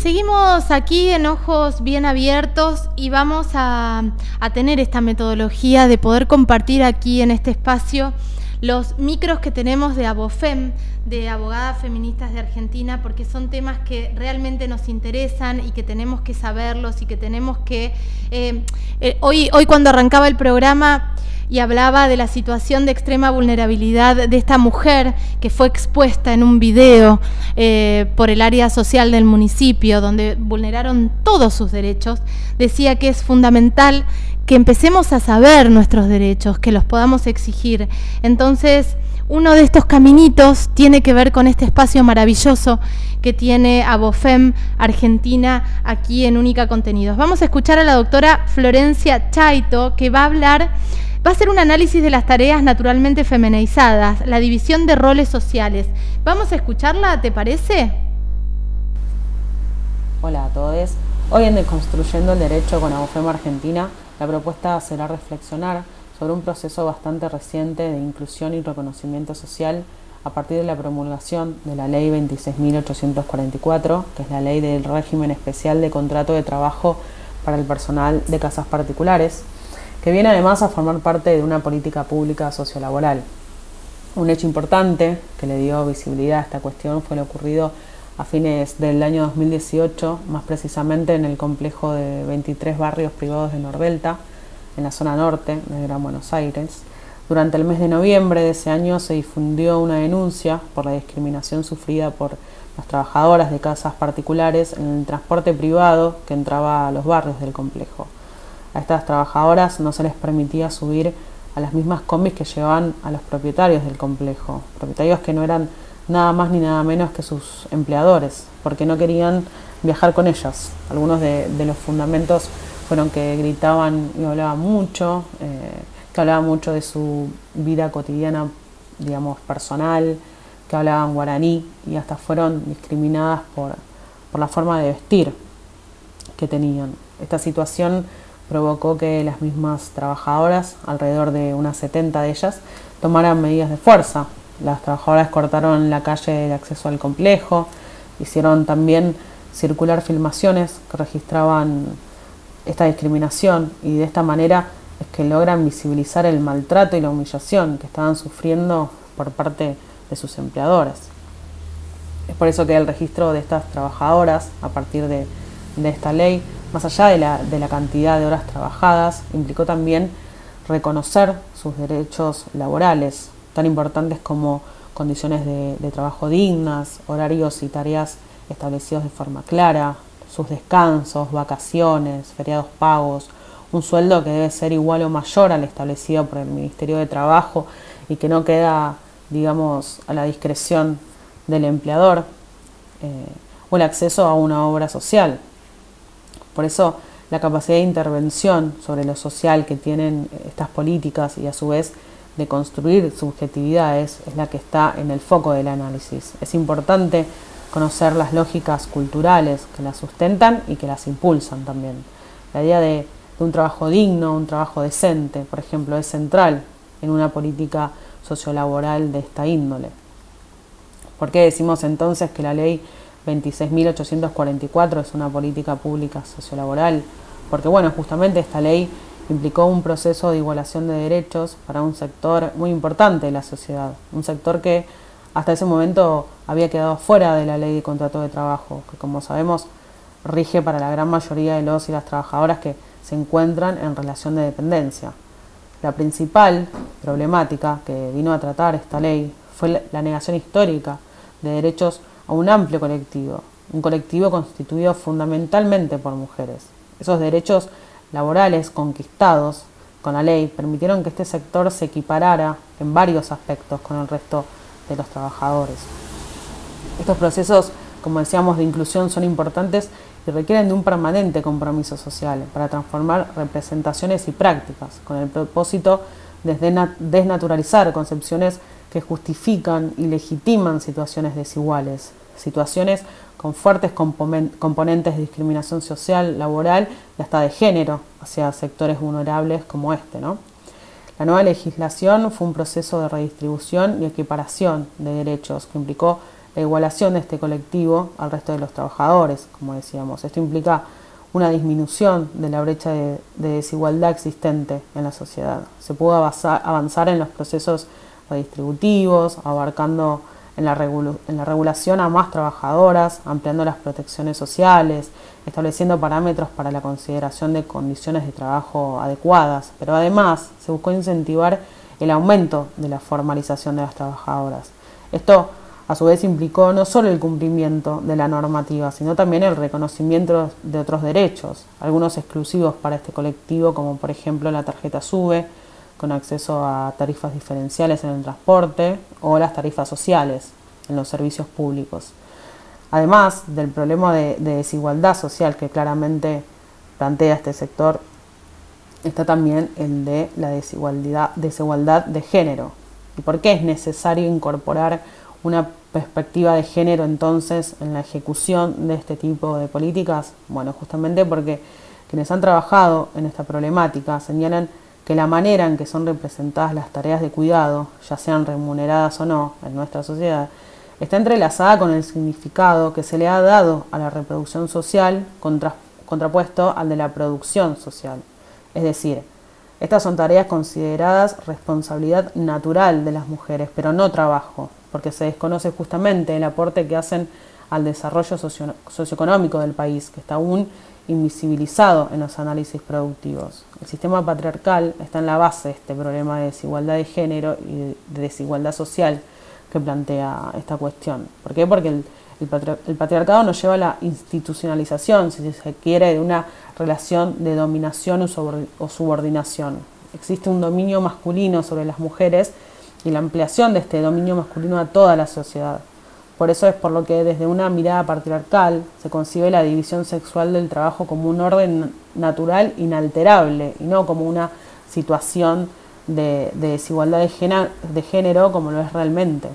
seguimos aquí en ojos bien abiertos y vamos a, tener esta metodología de poder compartir aquí en este espacio los micros que tenemos de Abofem, de Abogadas Feministas de Argentina, porque son temas que realmente nos interesan y que tenemos que saberlos y que tenemos que... Eh, eh, hoy, hoy cuando arrancaba el programa y hablaba de la situación de extrema vulnerabilidad de esta mujer que fue expuesta en un video eh, por el área social del municipio, donde vulneraron todos sus derechos, decía que es fundamental que empecemos a saber nuestros derechos, que los podamos exigir. Entonces, uno de estos caminitos tiene que ver con este espacio maravilloso que tiene Abofem Argentina aquí en Única Contenidos. Vamos a escuchar a la doctora Florencia Chaito, que va a hablar Va a ser un análisis de las tareas naturalmente feminizadas, la división de roles sociales. Vamos a escucharla, ¿te parece? Hola a todos. Hoy en Deconstruyendo el Derecho con Abofem Argentina, la propuesta será reflexionar sobre un proceso bastante reciente de inclusión y reconocimiento social a partir de la promulgación de la Ley 26.844, que es la ley del régimen especial de contrato de trabajo para el personal de casas particulares, que viene además a formar parte de una política pública sociolaboral. Un hecho importante que le dio visibilidad a esta cuestión fue lo ocurrido a fines del año 2018, más precisamente en el complejo de 23 barrios privados de Nordelta, en la zona norte de Gran Buenos Aires. Durante el mes de noviembre de ese año se difundió una denuncia por la discriminación sufrida por las trabajadoras de casas particulares en el transporte privado que entraba a los barrios del complejo a estas trabajadoras no se les permitía subir a las mismas combis que llevaban a los propietarios del complejo, propietarios que no eran nada más ni nada menos que sus empleadores, porque no querían viajar con ellas. Algunos de, los fundamentos fueron que gritaban y hablaban mucho, eh, que hablaban mucho de su vida cotidiana, digamos, personal, que hablaban guaraní y hasta fueron discriminadas por, por la forma de vestir que tenían. Esta situación provocó que las mismas trabajadoras, alrededor de unas 70 de ellas, tomaran medidas de fuerza. Las trabajadoras cortaron la calle de acceso al complejo, hicieron también circular filmaciones que registraban esta discriminación y de esta manera es que logran visibilizar el maltrato y la humillación que estaban sufriendo por parte de sus empleadores. Es por eso que el registro de estas trabajadoras, a partir de, de esta ley, más allá de la, de la cantidad de horas trabajadas, implicó también reconocer sus derechos laborales, tan importantes como condiciones de, trabajo dignas, horarios y tareas establecidos de forma clara, sus descansos, vacaciones, feriados pagos, un sueldo que debe ser igual o mayor al establecido por el Ministerio de Trabajo y que no queda, digamos, a la discreción del empleador, eh, o el acceso a una obra social, por eso la capacidad de intervención sobre lo social que tienen estas políticas y a su vez de construir subjetividades es la que está en el foco del análisis. Es importante conocer las lógicas culturales que las sustentan y que las impulsan también. La idea de, un trabajo digno, un trabajo decente, por ejemplo, es central en una política sociolaboral de esta índole. ¿Por qué decimos entonces que la ley 26.844 es una política pública sociolaboral, porque bueno, justamente esta ley implicó un proceso de igualación de derechos para un sector muy importante de la sociedad, un sector que hasta ese momento había quedado fuera de la ley de contrato de trabajo, que como sabemos rige para la gran mayoría de los y las trabajadoras que se encuentran en relación de dependencia. La principal problemática que vino a tratar esta ley fue la negación histórica de derechos a un amplio colectivo, un colectivo constituido fundamentalmente por mujeres. Esos derechos laborales conquistados con la ley permitieron que este sector se equiparara en varios aspectos con el resto de los trabajadores. Estos procesos, como decíamos, de inclusión son importantes y requieren de un permanente compromiso social para transformar representaciones y prácticas con el propósito de desnaturalizar concepciones que justifican y legitiman situaciones desiguales, situaciones con fuertes componentes de discriminación social, laboral y hasta de género hacia sectores vulnerables como este. ¿no? La nueva legislación fue un proceso de redistribución y equiparación de derechos que implicó la igualación de este colectivo al resto de los trabajadores, como decíamos. Esto implica una disminución de la brecha de, desigualdad existente en la sociedad. Se puede avanzar en los procesos redistributivos, abarcando en la, regulación a más trabajadoras, ampliando las protecciones sociales, estableciendo parámetros para la consideración de condiciones de trabajo adecuadas, pero además se buscó incentivar el aumento de la formalización de las trabajadoras. Esto a su vez implicó no solo el cumplimiento de la normativa, sino también el reconocimiento de otros derechos, algunos exclusivos para este colectivo, como por ejemplo la tarjeta SUBE, con acceso a tarifas diferenciales en el transporte, o las tarifas sociales en los servicios públicos. Además del problema de, desigualdad social que claramente plantea este sector, está también el de la desigualdad, de género. ¿Y por qué es necesario incorporar una perspectiva de género entonces en la ejecución de este tipo de políticas? Bueno, justamente porque quienes han trabajado en esta problemática señalan que la manera en que son representadas las tareas de cuidado, ya sean remuneradas o no en nuestra sociedad, está entrelazada con el significado que se le ha dado a la reproducción social contrapuesto al de la producción social. Es decir, estas son tareas consideradas responsabilidad natural de las mujeres, pero no trabajo, porque se desconoce justamente el aporte que hacen al desarrollo socioeconómico del país, que está aún invisibilizado en los análisis productivos. El sistema patriarcal está en la base de este problema de desigualdad de género y de desigualdad social que plantea esta cuestión. ¿Por qué? Porque el, patriarcado nos lleva a la institucionalización, si se quiere, de una relación de dominación o subordinación. Existe un dominio masculino sobre las mujeres y la ampliación de este dominio masculino a toda la sociedad. Por eso es por lo que desde una mirada patriarcal se concibe la división sexual del trabajo como un orden natural inalterable y no como una situación de, desigualdad de género, como lo es realmente.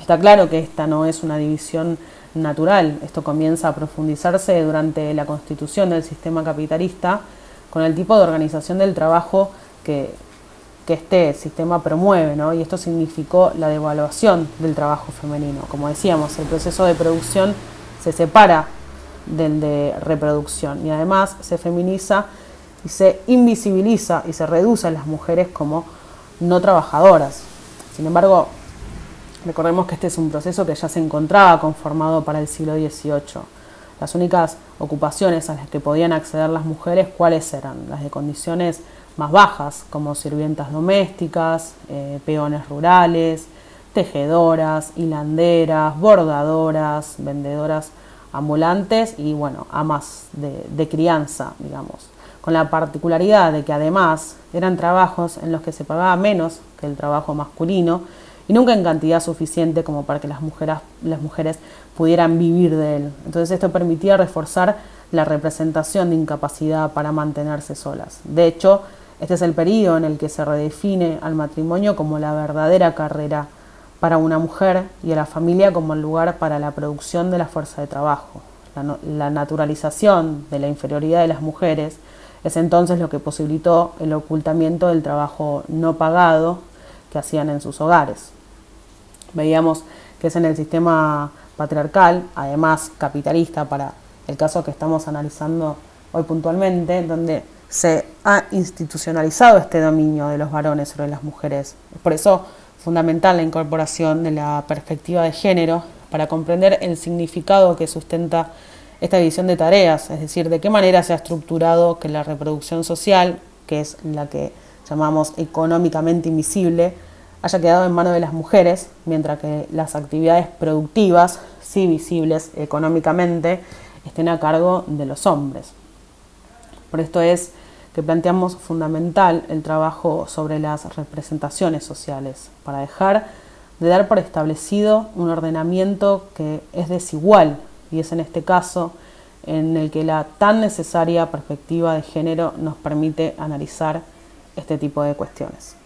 Está claro que esta no es una división natural, esto comienza a profundizarse durante la constitución del sistema capitalista con el tipo de organización del trabajo que, que este sistema promueve, ¿no? y esto significó la devaluación del trabajo femenino. Como decíamos, el proceso de producción se separa del de reproducción y además se feminiza y se invisibiliza y se reduce a las mujeres como no trabajadoras. Sin embargo, recordemos que este es un proceso que ya se encontraba conformado para el siglo XVIII. Las únicas ocupaciones a las que podían acceder las mujeres, ¿cuáles eran? Las de condiciones más bajas, como sirvientas domésticas, eh, peones rurales, tejedoras, hilanderas, bordadoras, vendedoras ambulantes y, bueno, amas de, de crianza, digamos. Con la particularidad de que además eran trabajos en los que se pagaba menos que el trabajo masculino y nunca en cantidad suficiente como para que las mujeres, las mujeres pudieran vivir de él. Entonces esto permitía reforzar la representación de incapacidad para mantenerse solas. De hecho, este es el periodo en el que se redefine al matrimonio como la verdadera carrera para una mujer y a la familia como el lugar para la producción de la fuerza de trabajo. la naturalización de la inferioridad de las mujeres es entonces lo que posibilitó el ocultamiento del trabajo no pagado que hacían en sus hogares. Veíamos que es en el sistema patriarcal, además capitalista para el caso que estamos analizando hoy puntualmente, donde se ha institucionalizado este dominio de los varones sobre las mujeres. Por eso fundamental la incorporación de la perspectiva de género para comprender el significado que sustenta esta división de tareas, es decir, de qué manera se ha estructurado que la reproducción social, que es la que llamamos económicamente invisible, haya quedado en manos de las mujeres, mientras que las actividades productivas, sí visibles económicamente, estén a cargo de los hombres. Por esto es que planteamos fundamental el trabajo sobre las representaciones sociales, para dejar de dar por establecido un ordenamiento que es desigual y es en este caso en el que la tan necesaria perspectiva de género nos permite analizar este tipo de cuestiones.